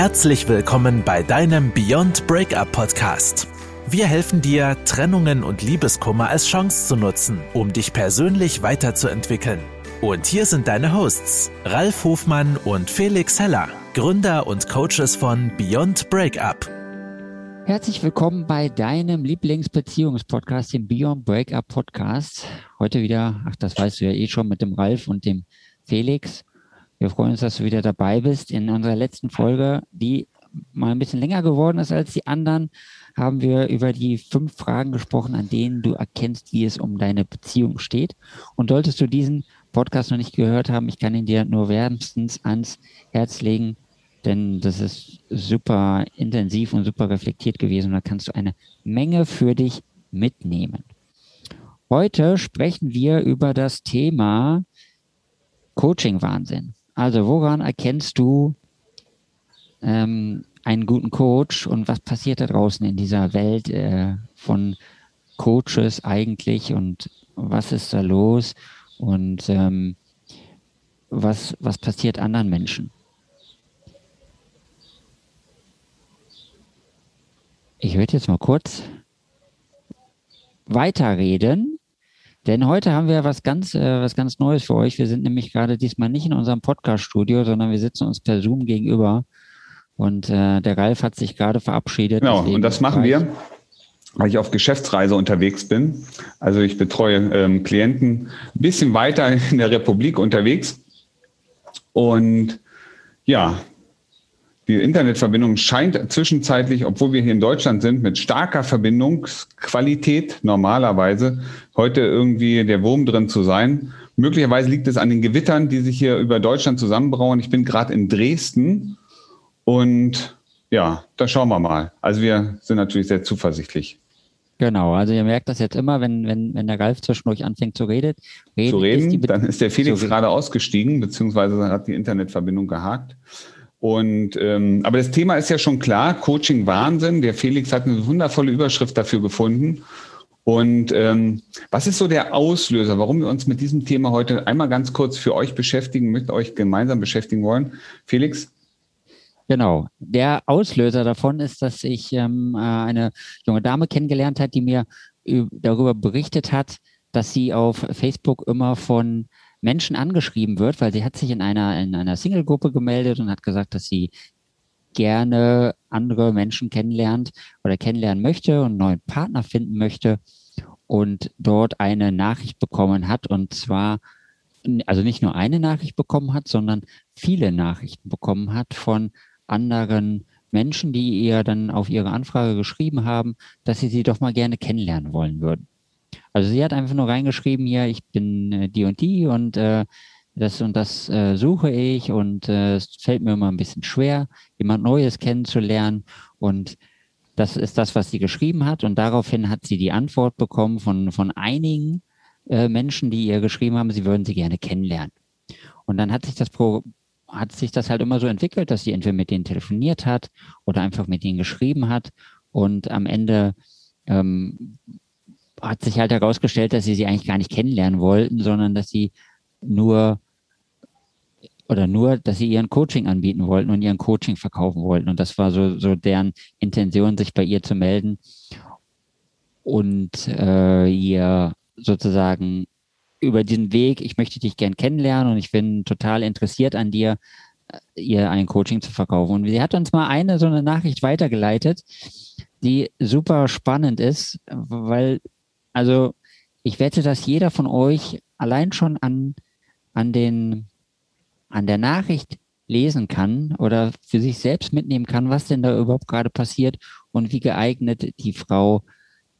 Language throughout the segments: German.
Herzlich willkommen bei deinem Beyond Breakup Podcast. Wir helfen dir, Trennungen und Liebeskummer als Chance zu nutzen, um dich persönlich weiterzuentwickeln. Und hier sind deine Hosts, Ralf Hofmann und Felix Heller, Gründer und Coaches von Beyond Breakup. Herzlich willkommen bei deinem Lieblingsbeziehungspodcast, dem Beyond Breakup Podcast. Heute wieder, ach, das weißt du ja eh schon, mit dem Ralf und dem Felix. Wir freuen uns, dass du wieder dabei bist. In unserer letzten Folge, die mal ein bisschen länger geworden ist als die anderen, haben wir über die fünf Fragen gesprochen, an denen du erkennst, wie es um deine Beziehung steht. Und solltest du diesen Podcast noch nicht gehört haben, ich kann ihn dir nur wärmstens ans Herz legen, denn das ist super intensiv und super reflektiert gewesen. Da kannst du eine Menge für dich mitnehmen. Heute sprechen wir über das Thema Coaching-Wahnsinn. Also woran erkennst du ähm, einen guten Coach und was passiert da draußen in dieser Welt äh, von Coaches eigentlich und was ist da los und ähm, was, was passiert anderen Menschen? Ich würde jetzt mal kurz weiterreden denn heute haben wir was ganz, äh, was ganz Neues für euch. Wir sind nämlich gerade diesmal nicht in unserem Podcast-Studio, sondern wir sitzen uns per Zoom gegenüber. Und äh, der Ralf hat sich gerade verabschiedet. Genau, und das machen wir, weil ich auf Geschäftsreise unterwegs bin. Also ich betreue ähm, Klienten ein bisschen weiter in der Republik unterwegs. Und ja, die Internetverbindung scheint zwischenzeitlich, obwohl wir hier in Deutschland sind, mit starker Verbindungsqualität normalerweise heute irgendwie der Wurm drin zu sein. Möglicherweise liegt es an den Gewittern, die sich hier über Deutschland zusammenbrauen. Ich bin gerade in Dresden und ja, da schauen wir mal. Also wir sind natürlich sehr zuversichtlich. Genau, also ihr merkt das jetzt immer, wenn, wenn, wenn der Ralf zwischendurch anfängt zu reden. reden zu reden, ist dann ist der Felix gerade ausgestiegen, beziehungsweise hat die Internetverbindung gehakt. Und ähm, aber das Thema ist ja schon klar, Coaching Wahnsinn. Der Felix hat eine wundervolle Überschrift dafür gefunden. Und ähm, was ist so der Auslöser, warum wir uns mit diesem Thema heute einmal ganz kurz für euch beschäftigen, mit euch gemeinsam beschäftigen wollen? Felix? Genau. Der Auslöser davon ist, dass ich ähm, äh, eine junge Dame kennengelernt hat, die mir darüber berichtet hat, dass sie auf Facebook immer von Menschen angeschrieben wird, weil sie hat sich in einer, in einer Single-Gruppe gemeldet und hat gesagt, dass sie gerne andere Menschen kennenlernt oder kennenlernen möchte und einen neuen Partner finden möchte und dort eine Nachricht bekommen hat und zwar also nicht nur eine Nachricht bekommen hat, sondern viele Nachrichten bekommen hat von anderen Menschen, die ihr dann auf ihre Anfrage geschrieben haben, dass sie sie doch mal gerne kennenlernen wollen würden. Also sie hat einfach nur reingeschrieben, hier, ich bin äh, die und die und äh, das und das äh, suche ich und äh, es fällt mir immer ein bisschen schwer, jemand Neues kennenzulernen. Und das ist das, was sie geschrieben hat. Und daraufhin hat sie die Antwort bekommen von, von einigen äh, Menschen, die ihr geschrieben haben, sie würden sie gerne kennenlernen. Und dann hat sich das Pro hat sich das halt immer so entwickelt, dass sie entweder mit denen telefoniert hat oder einfach mit denen geschrieben hat. Und am Ende ähm, hat sich halt herausgestellt, dass sie sie eigentlich gar nicht kennenlernen wollten, sondern dass sie nur oder nur, dass sie ihren Coaching anbieten wollten und ihren Coaching verkaufen wollten. Und das war so, so deren Intention, sich bei ihr zu melden und äh, ihr sozusagen über diesen Weg, ich möchte dich gern kennenlernen und ich bin total interessiert an dir, äh, ihr ein Coaching zu verkaufen. Und sie hat uns mal eine so eine Nachricht weitergeleitet, die super spannend ist, weil also ich wette, dass jeder von euch allein schon an, an, den, an der Nachricht lesen kann oder für sich selbst mitnehmen kann, was denn da überhaupt gerade passiert und wie geeignet die Frau,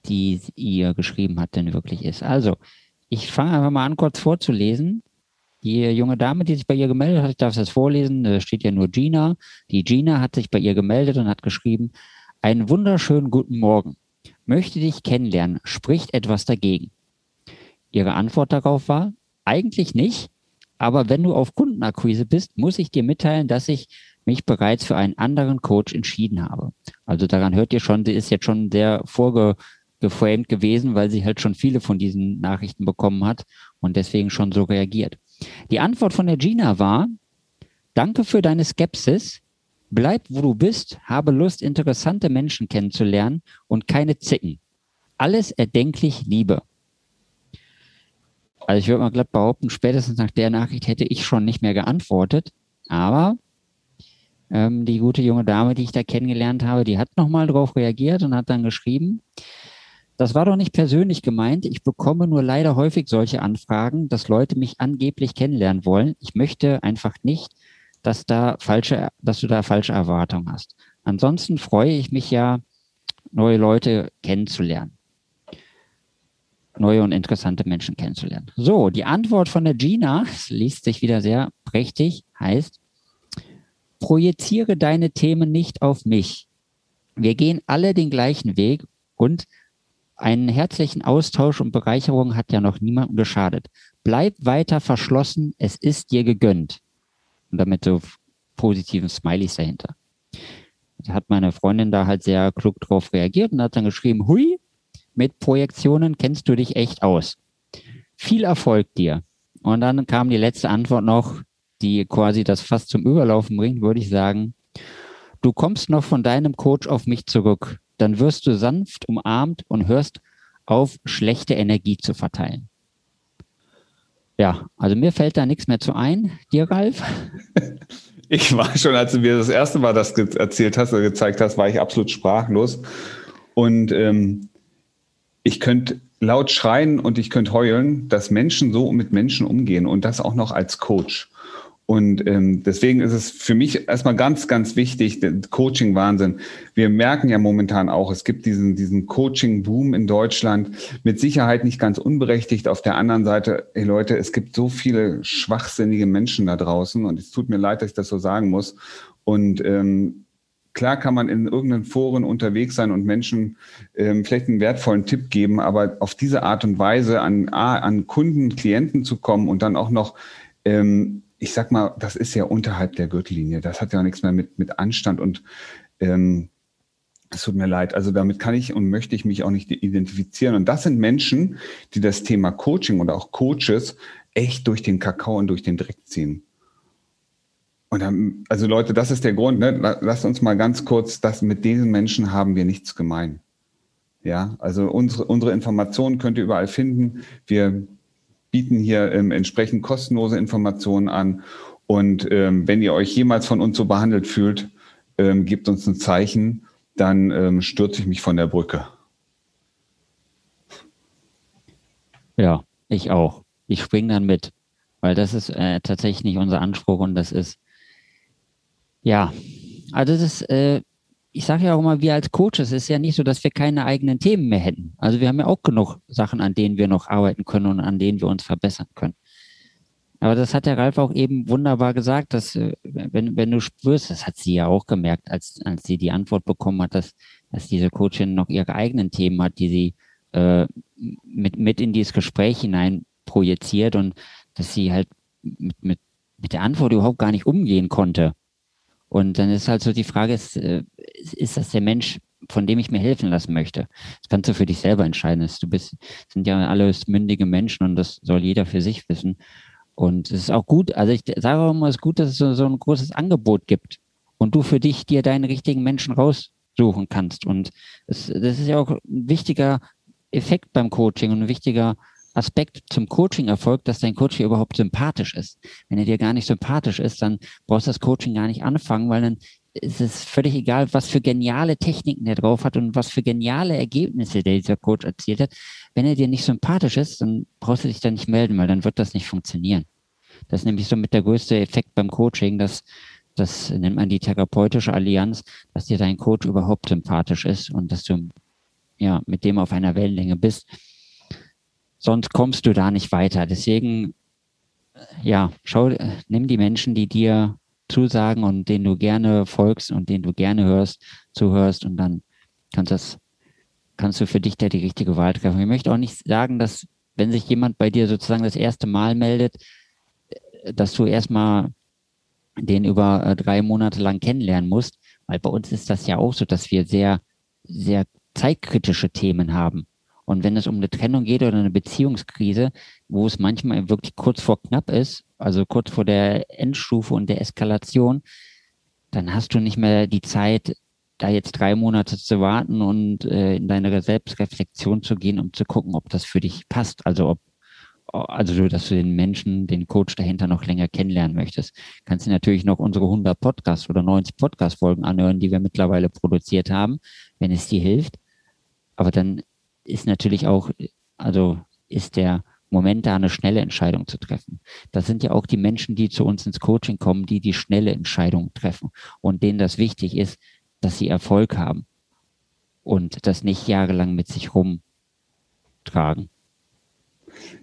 die ihr geschrieben hat, denn wirklich ist. Also, ich fange einfach mal an, kurz vorzulesen. Die junge Dame, die sich bei ihr gemeldet hat, ich darf jetzt vorlesen, da steht ja nur Gina. Die Gina hat sich bei ihr gemeldet und hat geschrieben, einen wunderschönen guten Morgen möchte dich kennenlernen, spricht etwas dagegen? Ihre Antwort darauf war, eigentlich nicht, aber wenn du auf Kundenakquise bist, muss ich dir mitteilen, dass ich mich bereits für einen anderen Coach entschieden habe. Also daran hört ihr schon, sie ist jetzt schon sehr vorgeframed gewesen, weil sie halt schon viele von diesen Nachrichten bekommen hat und deswegen schon so reagiert. Die Antwort von der Gina war, danke für deine Skepsis. Bleib, wo du bist, habe Lust, interessante Menschen kennenzulernen und keine Zicken. Alles erdenklich Liebe. Also ich würde mal glatt behaupten, spätestens nach der Nachricht hätte ich schon nicht mehr geantwortet. Aber ähm, die gute junge Dame, die ich da kennengelernt habe, die hat nochmal drauf reagiert und hat dann geschrieben, das war doch nicht persönlich gemeint. Ich bekomme nur leider häufig solche Anfragen, dass Leute mich angeblich kennenlernen wollen. Ich möchte einfach nicht, dass da falsche, dass du da falsche Erwartungen hast. Ansonsten freue ich mich ja, neue Leute kennenzulernen. Neue und interessante Menschen kennenzulernen. So, die Antwort von der Gina, liest sich wieder sehr prächtig, heißt, projiziere deine Themen nicht auf mich. Wir gehen alle den gleichen Weg und einen herzlichen Austausch und Bereicherung hat ja noch niemandem geschadet. Bleib weiter verschlossen, es ist dir gegönnt. Und damit so positiven Smileys dahinter. Da hat meine Freundin da halt sehr klug drauf reagiert und hat dann geschrieben, hui, mit Projektionen kennst du dich echt aus. Viel Erfolg dir. Und dann kam die letzte Antwort noch, die quasi das fast zum Überlaufen bringt, würde ich sagen, du kommst noch von deinem Coach auf mich zurück. Dann wirst du sanft umarmt und hörst auf, schlechte Energie zu verteilen. Ja, also mir fällt da nichts mehr zu ein. Dir, Ralf? Ich war schon, als du mir das erste Mal das erzählt hast oder gezeigt hast, war ich absolut sprachlos. Und ähm, ich könnte laut schreien und ich könnte heulen, dass Menschen so mit Menschen umgehen und das auch noch als Coach. Und ähm, deswegen ist es für mich erstmal ganz, ganz wichtig, Coaching-Wahnsinn. Wir merken ja momentan auch, es gibt diesen, diesen Coaching-Boom in Deutschland, mit Sicherheit nicht ganz unberechtigt. Auf der anderen Seite, hey Leute, es gibt so viele schwachsinnige Menschen da draußen und es tut mir leid, dass ich das so sagen muss. Und ähm, klar kann man in irgendeinen Foren unterwegs sein und Menschen ähm, vielleicht einen wertvollen Tipp geben, aber auf diese Art und Weise an, an Kunden, Klienten zu kommen und dann auch noch ähm, ich sag mal, das ist ja unterhalb der Gürtellinie. Das hat ja nichts mehr mit, mit Anstand und ähm, es tut mir leid. Also damit kann ich und möchte ich mich auch nicht identifizieren. Und das sind Menschen, die das Thema Coaching oder auch Coaches echt durch den Kakao und durch den Dreck ziehen. Und dann, also Leute, das ist der Grund. Ne? Lasst uns mal ganz kurz, das mit diesen Menschen haben wir nichts gemein. Ja, also unsere, unsere Informationen könnt ihr überall finden. Wir bieten hier ähm, entsprechend kostenlose Informationen an. Und ähm, wenn ihr euch jemals von uns so behandelt fühlt, ähm, gebt uns ein Zeichen, dann ähm, stürze ich mich von der Brücke. Ja, ich auch. Ich springe dann mit, weil das ist äh, tatsächlich nicht unser Anspruch und das ist, ja, also das ist, äh, ich sage ja auch immer, wir als Coaches, es ist ja nicht so, dass wir keine eigenen Themen mehr hätten. Also wir haben ja auch genug Sachen, an denen wir noch arbeiten können und an denen wir uns verbessern können. Aber das hat der Ralf auch eben wunderbar gesagt, dass äh, wenn, wenn du spürst, das hat sie ja auch gemerkt, als, als sie die Antwort bekommen hat, dass, dass diese Coachin noch ihre eigenen Themen hat, die sie äh, mit, mit in dieses Gespräch hinein projiziert und dass sie halt mit, mit, mit der Antwort überhaupt gar nicht umgehen konnte. Und dann ist halt so die Frage, ist, äh, ist das der Mensch, von dem ich mir helfen lassen möchte? Das kannst du für dich selber entscheiden. Du bist, sind ja alles mündige Menschen und das soll jeder für sich wissen. Und es ist auch gut, also ich sage auch immer, es ist gut, dass es so, so ein großes Angebot gibt und du für dich dir deinen richtigen Menschen raussuchen kannst. Und es, das ist ja auch ein wichtiger Effekt beim Coaching und ein wichtiger Aspekt zum Coaching-Erfolg, dass dein Coach überhaupt sympathisch ist. Wenn er dir gar nicht sympathisch ist, dann brauchst du das Coaching gar nicht anfangen, weil dann ist es völlig egal, was für geniale Techniken der drauf hat und was für geniale Ergebnisse der dieser Coach erzielt hat. Wenn er dir nicht sympathisch ist, dann brauchst du dich da nicht melden, weil dann wird das nicht funktionieren. Das ist nämlich so mit der größte Effekt beim Coaching, dass das nennt man die therapeutische Allianz, dass dir dein Coach überhaupt sympathisch ist und dass du ja mit dem auf einer Wellenlänge bist sonst kommst du da nicht weiter. Deswegen, ja, schau, nimm die Menschen, die dir zusagen und denen du gerne folgst und denen du gerne hörst, zuhörst und dann kannst das, kannst du für dich da die richtige Wahl treffen. Ich möchte auch nicht sagen, dass wenn sich jemand bei dir sozusagen das erste Mal meldet, dass du erstmal den über äh, drei Monate lang kennenlernen musst, weil bei uns ist das ja auch so, dass wir sehr, sehr zeitkritische Themen haben. Und wenn es um eine Trennung geht oder eine Beziehungskrise, wo es manchmal wirklich kurz vor knapp ist, also kurz vor der Endstufe und der Eskalation, dann hast du nicht mehr die Zeit, da jetzt drei Monate zu warten und äh, in deine Selbstreflexion zu gehen, um zu gucken, ob das für dich passt. Also ob also dass du den Menschen, den Coach dahinter noch länger kennenlernen möchtest, kannst du natürlich noch unsere 100 Podcasts oder 90 Podcast-Folgen anhören, die wir mittlerweile produziert haben, wenn es dir hilft. Aber dann ist natürlich auch, also ist der Moment da, eine schnelle Entscheidung zu treffen. Das sind ja auch die Menschen, die zu uns ins Coaching kommen, die die schnelle Entscheidung treffen und denen das wichtig ist, dass sie Erfolg haben und das nicht jahrelang mit sich rumtragen.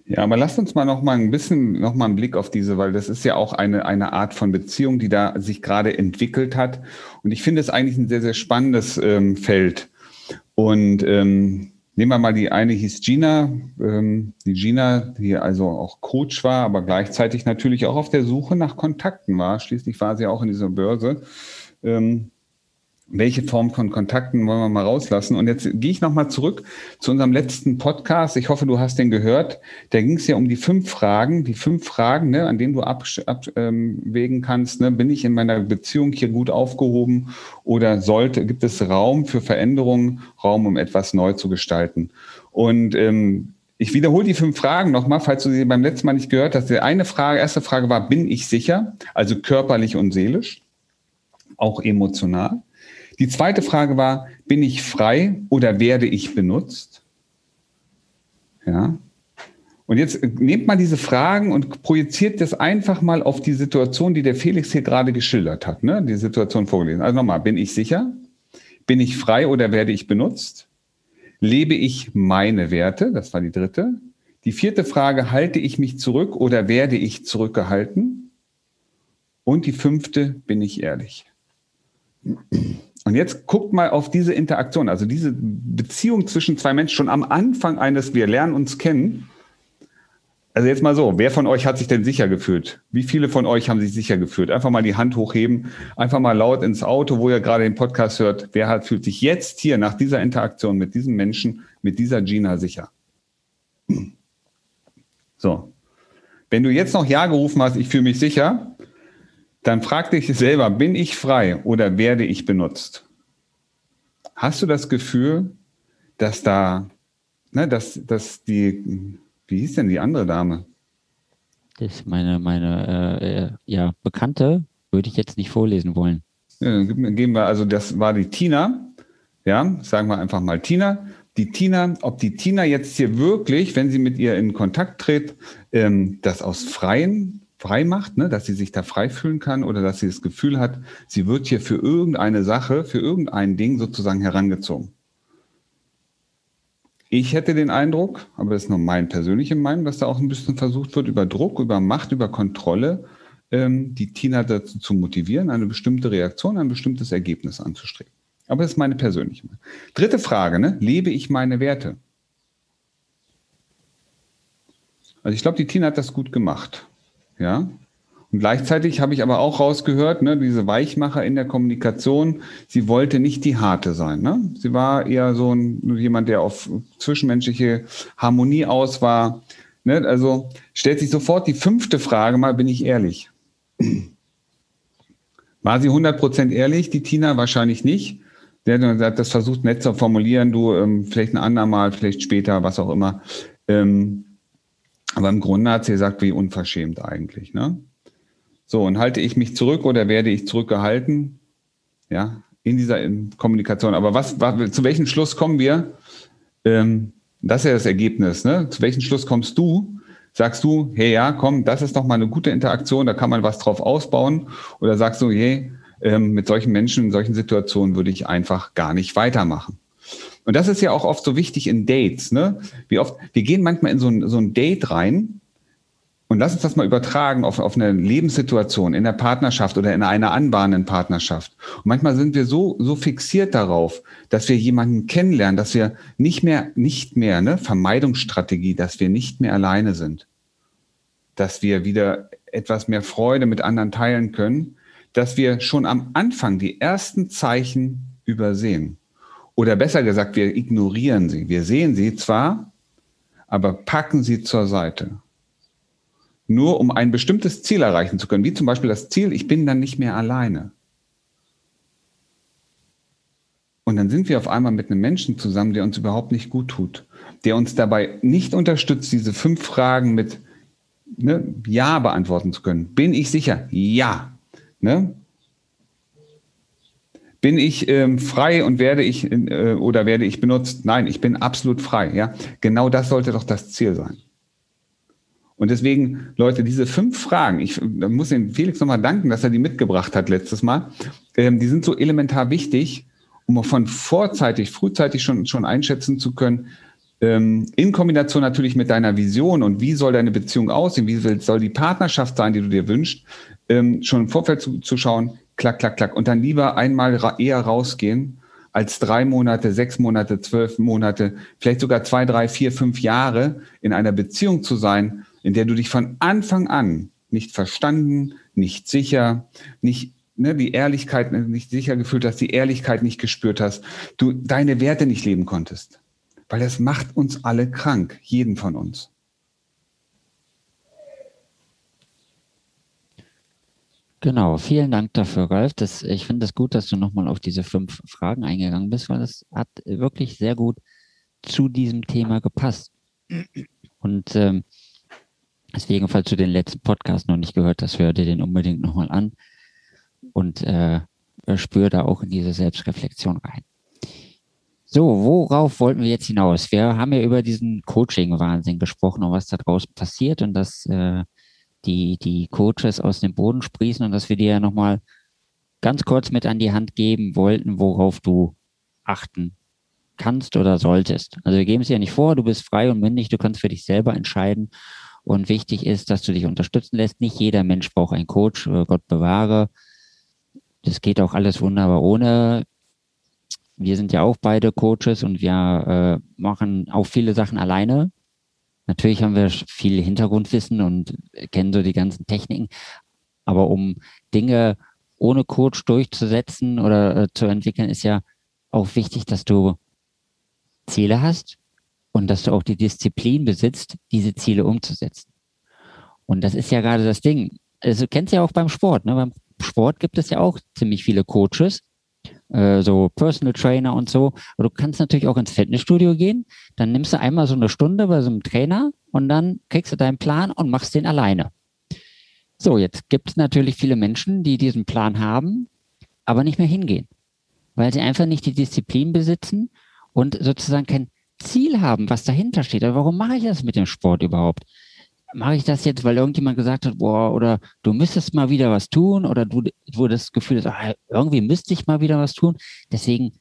Ja, aber lasst uns mal noch mal ein bisschen noch mal einen Blick auf diese, weil das ist ja auch eine, eine Art von Beziehung, die da sich gerade entwickelt hat. Und ich finde es eigentlich ein sehr, sehr spannendes ähm, Feld. Und ähm, nehmen wir mal die eine hieß Gina, ähm, die Gina, die also auch Coach war, aber gleichzeitig natürlich auch auf der Suche nach Kontakten war. Schließlich war sie auch in dieser Börse. Ähm, welche Form von Kontakten wollen wir mal rauslassen? Und jetzt gehe ich nochmal zurück zu unserem letzten Podcast. Ich hoffe, du hast den gehört. Da ging es ja um die fünf Fragen, die fünf Fragen, ne, an denen du abwägen ähm, kannst. Ne? Bin ich in meiner Beziehung hier gut aufgehoben oder sollte, gibt es Raum für Veränderungen, Raum, um etwas neu zu gestalten? Und ähm, ich wiederhole die fünf Fragen nochmal, falls du sie beim letzten Mal nicht gehört hast. Die eine Frage, erste Frage war, bin ich sicher? Also körperlich und seelisch, auch emotional. Die zweite Frage war, bin ich frei oder werde ich benutzt? Ja. Und jetzt nehmt mal diese Fragen und projiziert das einfach mal auf die Situation, die der Felix hier gerade geschildert hat, ne? die Situation vorgelesen. Also nochmal, bin ich sicher? Bin ich frei oder werde ich benutzt? Lebe ich meine Werte? Das war die dritte. Die vierte Frage, halte ich mich zurück oder werde ich zurückgehalten? Und die fünfte, bin ich ehrlich? Und jetzt guckt mal auf diese Interaktion, also diese Beziehung zwischen zwei Menschen schon am Anfang eines, wir lernen uns kennen. Also jetzt mal so, wer von euch hat sich denn sicher gefühlt? Wie viele von euch haben sich sicher gefühlt? Einfach mal die Hand hochheben, einfach mal laut ins Auto, wo ihr gerade den Podcast hört. Wer hat, fühlt sich jetzt hier nach dieser Interaktion mit diesem Menschen, mit dieser Gina sicher? So. Wenn du jetzt noch Ja gerufen hast, ich fühle mich sicher, dann frag dich selber, bin ich frei oder werde ich benutzt? Hast du das Gefühl, dass da, ne, dass, dass die, wie hieß denn die andere Dame? Das ist meine, meine äh, äh ja, Bekannte, würde ich jetzt nicht vorlesen wollen. Ja, geben wir, also das war die Tina, ja, sagen wir einfach mal Tina. Die Tina, ob die Tina jetzt hier wirklich, wenn sie mit ihr in Kontakt tritt, ähm, das aus freien frei macht, ne, dass sie sich da frei fühlen kann oder dass sie das Gefühl hat, sie wird hier für irgendeine Sache, für irgendein Ding sozusagen herangezogen. Ich hätte den Eindruck, aber das ist nur mein persönliche Meinung, dass da auch ein bisschen versucht wird, über Druck, über Macht, über Kontrolle ähm, die Tina dazu zu motivieren, eine bestimmte Reaktion, ein bestimmtes Ergebnis anzustreben. Aber das ist meine persönliche Meinung. Dritte Frage, ne? lebe ich meine Werte? Also ich glaube, die Tina hat das gut gemacht. Ja. Und gleichzeitig habe ich aber auch rausgehört, ne, diese Weichmacher in der Kommunikation, sie wollte nicht die harte sein. Ne? Sie war eher so ein, jemand, der auf zwischenmenschliche Harmonie aus war. Ne? Also stellt sich sofort die fünfte Frage mal, bin ich ehrlich? War sie 100% ehrlich, die Tina? Wahrscheinlich nicht. Der hat das versucht nett zu formulieren, du, ähm, vielleicht ein andermal, vielleicht später, was auch immer. Ähm, aber im Grunde hat sie gesagt, wie unverschämt eigentlich. Ne? So, und halte ich mich zurück oder werde ich zurückgehalten? Ja, in dieser Kommunikation. Aber was, was zu welchem Schluss kommen wir? Ähm, das ist ja das Ergebnis. Ne? Zu welchem Schluss kommst du? Sagst du, hey, ja, komm, das ist doch mal eine gute Interaktion, da kann man was drauf ausbauen? Oder sagst du, hey, ähm, mit solchen Menschen, in solchen Situationen würde ich einfach gar nicht weitermachen? Und das ist ja auch oft so wichtig in Dates. Ne? Wie oft, wir gehen manchmal in so ein, so ein Date rein und lass uns das mal übertragen auf, auf eine Lebenssituation in der Partnerschaft oder in einer anbahnenden Partnerschaft. Und manchmal sind wir so, so fixiert darauf, dass wir jemanden kennenlernen, dass wir nicht mehr, nicht mehr, ne, Vermeidungsstrategie, dass wir nicht mehr alleine sind. Dass wir wieder etwas mehr Freude mit anderen teilen können, dass wir schon am Anfang die ersten Zeichen übersehen. Oder besser gesagt, wir ignorieren sie. Wir sehen sie zwar, aber packen sie zur Seite. Nur um ein bestimmtes Ziel erreichen zu können, wie zum Beispiel das Ziel, ich bin dann nicht mehr alleine. Und dann sind wir auf einmal mit einem Menschen zusammen, der uns überhaupt nicht gut tut, der uns dabei nicht unterstützt, diese fünf Fragen mit ne, Ja beantworten zu können. Bin ich sicher? Ja. Ne? Bin ich ähm, frei und werde ich äh, oder werde ich benutzt? Nein, ich bin absolut frei. Ja, genau das sollte doch das Ziel sein. Und deswegen, Leute, diese fünf Fragen, ich muss den Felix nochmal danken, dass er die mitgebracht hat letztes Mal. Ähm, die sind so elementar wichtig, um von vorzeitig, frühzeitig schon, schon einschätzen zu können, ähm, in Kombination natürlich mit deiner Vision und wie soll deine Beziehung aussehen, wie soll die Partnerschaft sein, die du dir wünschst, ähm, schon im Vorfeld zu, zu schauen, klack, klack, klack. Und dann lieber einmal eher rausgehen als drei Monate, sechs Monate, zwölf Monate, vielleicht sogar zwei, drei, vier, fünf Jahre in einer Beziehung zu sein, in der du dich von Anfang an nicht verstanden, nicht sicher, nicht ne, die Ehrlichkeit nicht sicher gefühlt hast, die Ehrlichkeit nicht gespürt hast, du deine Werte nicht leben konntest. Weil das macht uns alle krank, jeden von uns. Genau, vielen Dank dafür, Ralf. Das, ich finde es das gut, dass du nochmal auf diese fünf Fragen eingegangen bist, weil das hat wirklich sehr gut zu diesem Thema gepasst. Und ähm, deswegen, falls du den letzten Podcast noch nicht gehört hast, hör dir den unbedingt nochmal an und äh, spür da auch in diese Selbstreflexion rein. So, worauf wollten wir jetzt hinaus? Wir haben ja über diesen Coaching-Wahnsinn gesprochen und was da draußen passiert und dass äh, die, die Coaches aus dem Boden sprießen und dass wir dir ja nochmal ganz kurz mit an die Hand geben wollten, worauf du achten kannst oder solltest. Also wir geben es ja nicht vor, du bist frei und mündig, du kannst für dich selber entscheiden. Und wichtig ist, dass du dich unterstützen lässt. Nicht jeder Mensch braucht einen Coach, äh, Gott bewahre. Das geht auch alles wunderbar ohne wir sind ja auch beide Coaches und wir äh, machen auch viele Sachen alleine. Natürlich haben wir viel Hintergrundwissen und kennen so die ganzen Techniken. Aber um Dinge ohne Coach durchzusetzen oder äh, zu entwickeln, ist ja auch wichtig, dass du Ziele hast und dass du auch die Disziplin besitzt, diese Ziele umzusetzen. Und das ist ja gerade das Ding. Also du kennst ja auch beim Sport. Ne? Beim Sport gibt es ja auch ziemlich viele Coaches, äh, so Personal Trainer und so. Aber du kannst natürlich auch ins Fitnessstudio gehen. Dann nimmst du einmal so eine Stunde bei so einem Trainer und dann kriegst du deinen Plan und machst den alleine. So, jetzt gibt es natürlich viele Menschen, die diesen Plan haben, aber nicht mehr hingehen, weil sie einfach nicht die Disziplin besitzen und sozusagen kein Ziel haben, was dahinter steht. Aber warum mache ich das mit dem Sport überhaupt? Mache ich das jetzt, weil irgendjemand gesagt hat, boah, oder du müsstest mal wieder was tun, oder du, du das Gefühl hast, ah, irgendwie müsste ich mal wieder was tun. Deswegen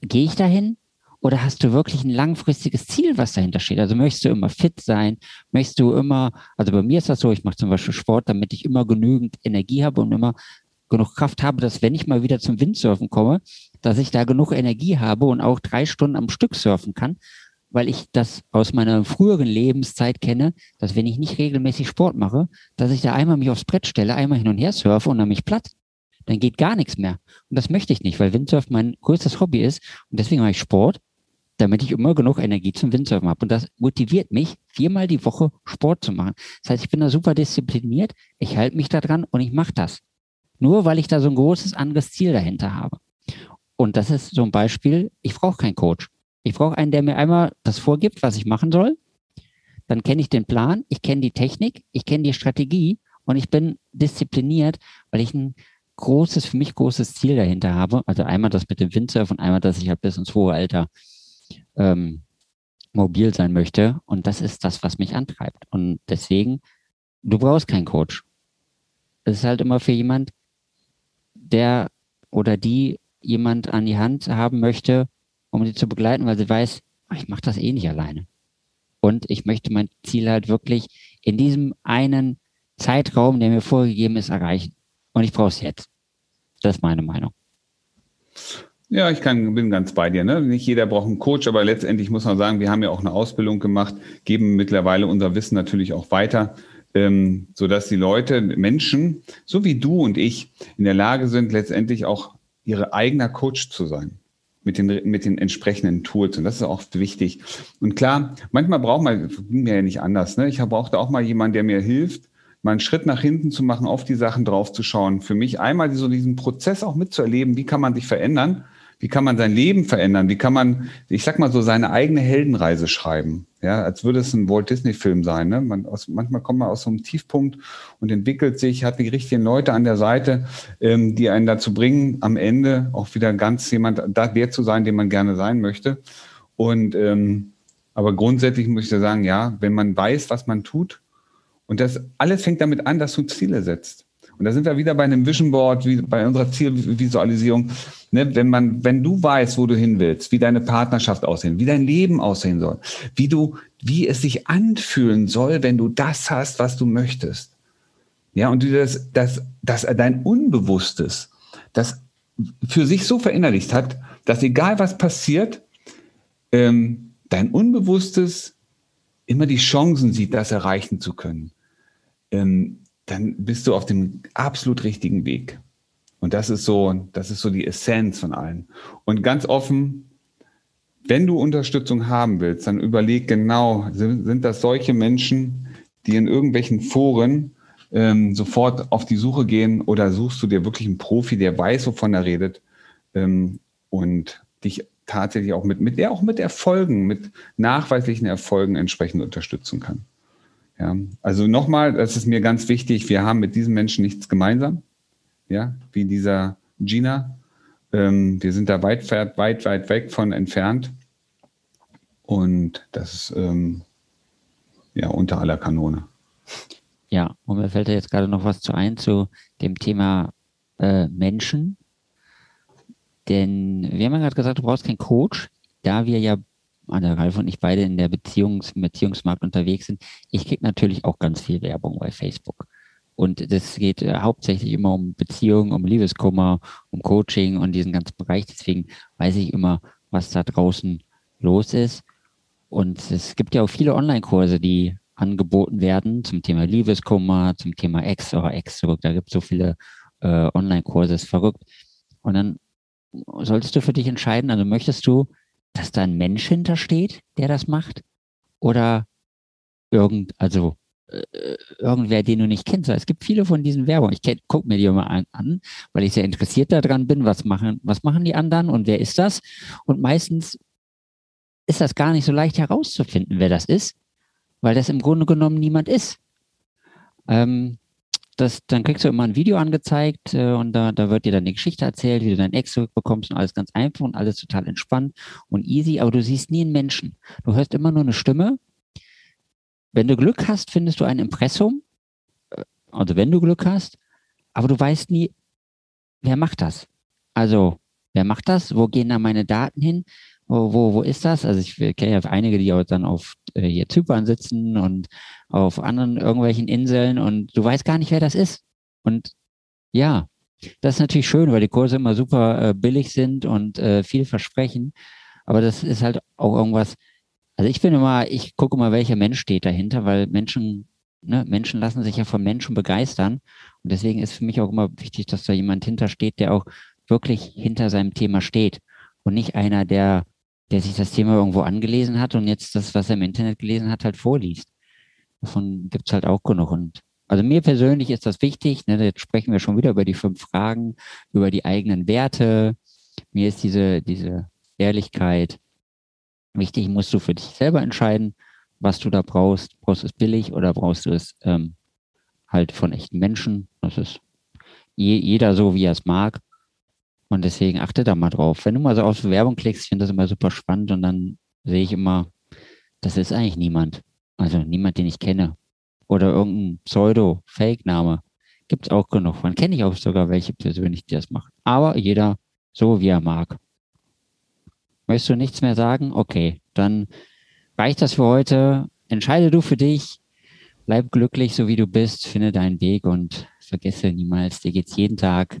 gehe ich dahin. Oder hast du wirklich ein langfristiges Ziel, was dahinter steht? Also möchtest du immer fit sein? Möchtest du immer, also bei mir ist das so, ich mache zum Beispiel Sport, damit ich immer genügend Energie habe und immer genug Kraft habe, dass wenn ich mal wieder zum Windsurfen komme, dass ich da genug Energie habe und auch drei Stunden am Stück surfen kann weil ich das aus meiner früheren Lebenszeit kenne, dass wenn ich nicht regelmäßig Sport mache, dass ich da einmal mich aufs Brett stelle, einmal hin und her surfe und dann mich platt. Dann geht gar nichts mehr. Und das möchte ich nicht, weil Windsurfen mein größtes Hobby ist. Und deswegen mache ich Sport, damit ich immer genug Energie zum Windsurfen habe. Und das motiviert mich, viermal die Woche Sport zu machen. Das heißt, ich bin da super diszipliniert, ich halte mich da dran und ich mache das. Nur weil ich da so ein großes anderes Ziel dahinter habe. Und das ist so ein Beispiel, ich brauche keinen Coach. Ich brauche einen, der mir einmal das vorgibt, was ich machen soll. Dann kenne ich den Plan, ich kenne die Technik, ich kenne die Strategie und ich bin diszipliniert, weil ich ein großes, für mich großes Ziel dahinter habe. Also einmal das mit dem Windsurf und einmal, dass ich halt bis ins hohe Alter ähm, mobil sein möchte. Und das ist das, was mich antreibt. Und deswegen, du brauchst keinen Coach. Es ist halt immer für jemand, der oder die jemand an die Hand haben möchte, um sie zu begleiten, weil sie weiß, ah, ich mache das eh nicht alleine. Und ich möchte mein Ziel halt wirklich in diesem einen Zeitraum, der mir vorgegeben ist, erreichen. Und ich brauche es jetzt. Das ist meine Meinung. Ja, ich kann, bin ganz bei dir. Ne? Nicht jeder braucht einen Coach, aber letztendlich muss man sagen, wir haben ja auch eine Ausbildung gemacht, geben mittlerweile unser Wissen natürlich auch weiter, ähm, sodass die Leute, Menschen, so wie du und ich, in der Lage sind, letztendlich auch ihre eigener Coach zu sein mit den, mit den entsprechenden Tools. Und das ist auch wichtig. Und klar, manchmal braucht man, ging mir ja nicht anders, ne? Ich brauchte auch mal jemanden, der mir hilft, mal einen Schritt nach hinten zu machen, auf die Sachen draufzuschauen. Für mich einmal so diesen Prozess auch mitzuerleben, wie kann man sich verändern, wie kann man sein Leben verändern? Wie kann man, ich sag mal so, seine eigene Heldenreise schreiben? Ja, als würde es ein Walt Disney Film sein. Ne? Man aus, manchmal kommt man aus so einem Tiefpunkt und entwickelt sich, hat die richtigen Leute an der Seite, ähm, die einen dazu bringen, am Ende auch wieder ganz jemand, da der zu sein, den man gerne sein möchte. Und ähm, aber grundsätzlich muss ich sagen, ja, wenn man weiß, was man tut, und das alles fängt damit an, dass du Ziele setzt. Und da sind wir wieder bei einem Vision Board, wie bei unserer Zielvisualisierung. Ne, wenn man, wenn du weißt, wo du hin willst, wie deine Partnerschaft aussehen, wie dein Leben aussehen soll, wie du, wie es sich anfühlen soll, wenn du das hast, was du möchtest. Ja, und du das, das, das dein Unbewusstes, das für sich so verinnerlicht hat, dass egal was passiert, ähm, dein Unbewusstes immer die Chancen sieht, das erreichen zu können. Ähm, dann bist du auf dem absolut richtigen Weg. Und das ist so, das ist so die Essenz von allen. Und ganz offen, wenn du Unterstützung haben willst, dann überleg genau, sind, das solche Menschen, die in irgendwelchen Foren ähm, sofort auf die Suche gehen oder suchst du dir wirklich einen Profi, der weiß, wovon er redet ähm, und dich tatsächlich auch mit, mit, der auch mit Erfolgen, mit nachweislichen Erfolgen entsprechend unterstützen kann. Ja, also nochmal, das ist mir ganz wichtig, wir haben mit diesen Menschen nichts gemeinsam, ja, wie dieser Gina. Ähm, wir sind da weit, weit, weit weg von entfernt. Und das ist ähm, ja unter aller Kanone. Ja, und mir fällt da jetzt gerade noch was zu ein zu dem Thema äh, Menschen. Denn wir haben ja gerade gesagt, du brauchst keinen Coach, da wir ja Anne Ralf und ich beide in der Beziehungs Beziehungsmarkt unterwegs sind, ich kriege natürlich auch ganz viel Werbung bei Facebook. Und das geht äh, hauptsächlich immer um Beziehungen, um Liebeskummer, um Coaching und diesen ganzen Bereich. Deswegen weiß ich immer, was da draußen los ist. Und es gibt ja auch viele Online-Kurse, die angeboten werden zum Thema Liebeskummer, zum Thema Ex oder Ex zurück. Da gibt es so viele äh, Online-Kurse, ist verrückt. Und dann solltest du für dich entscheiden, also möchtest du dass da ein Mensch hintersteht, der das macht? Oder irgend, also äh, irgendwer, den du nicht kennst. Es gibt viele von diesen Werbungen. Ich gucke mir die immer an, an, weil ich sehr interessiert daran bin, was machen, was machen die anderen und wer ist das? Und meistens ist das gar nicht so leicht herauszufinden, wer das ist, weil das im Grunde genommen niemand ist. Ähm, das, dann kriegst du immer ein Video angezeigt äh, und da, da wird dir dann die Geschichte erzählt, wie du dein Ex zurückbekommst und alles ganz einfach und alles total entspannt und easy, aber du siehst nie einen Menschen. Du hörst immer nur eine Stimme. Wenn du Glück hast, findest du ein Impressum, äh, also wenn du Glück hast, aber du weißt nie, wer macht das. Also, wer macht das? Wo gehen da meine Daten hin? Wo, wo, wo ist das? Also ich kenne ja einige, die auch dann auf äh, hier Zypern sitzen und auf anderen irgendwelchen Inseln und du weißt gar nicht, wer das ist. Und ja, das ist natürlich schön, weil die Kurse immer super äh, billig sind und äh, viel versprechen. Aber das ist halt auch irgendwas. Also ich bin immer, ich gucke mal, welcher Mensch steht dahinter, weil Menschen, ne, Menschen lassen sich ja von Menschen begeistern. Und deswegen ist für mich auch immer wichtig, dass da jemand hintersteht, der auch wirklich hinter seinem Thema steht. Und nicht einer, der der sich das Thema irgendwo angelesen hat und jetzt das, was er im Internet gelesen hat, halt vorliest. Davon gibt's halt auch genug. Und also mir persönlich ist das wichtig. Ne, jetzt sprechen wir schon wieder über die fünf Fragen, über die eigenen Werte. Mir ist diese, diese Ehrlichkeit wichtig. Musst du für dich selber entscheiden, was du da brauchst. Brauchst du es billig oder brauchst du es ähm, halt von echten Menschen? Das ist je, jeder so, wie er es mag. Und deswegen achte da mal drauf. Wenn du mal so auf Werbung klickst, ich finde das immer super spannend und dann sehe ich immer, das ist eigentlich niemand. Also niemand, den ich kenne. Oder irgendein Pseudo-Fake-Name. Gibt es auch genug. Man kenne ich auch sogar welche persönlich, die das machen. Aber jeder so, wie er mag. Möchtest du nichts mehr sagen? Okay, dann reicht das für heute. Entscheide du für dich. Bleib glücklich, so wie du bist. Finde deinen Weg und vergesse niemals, dir geht's jeden Tag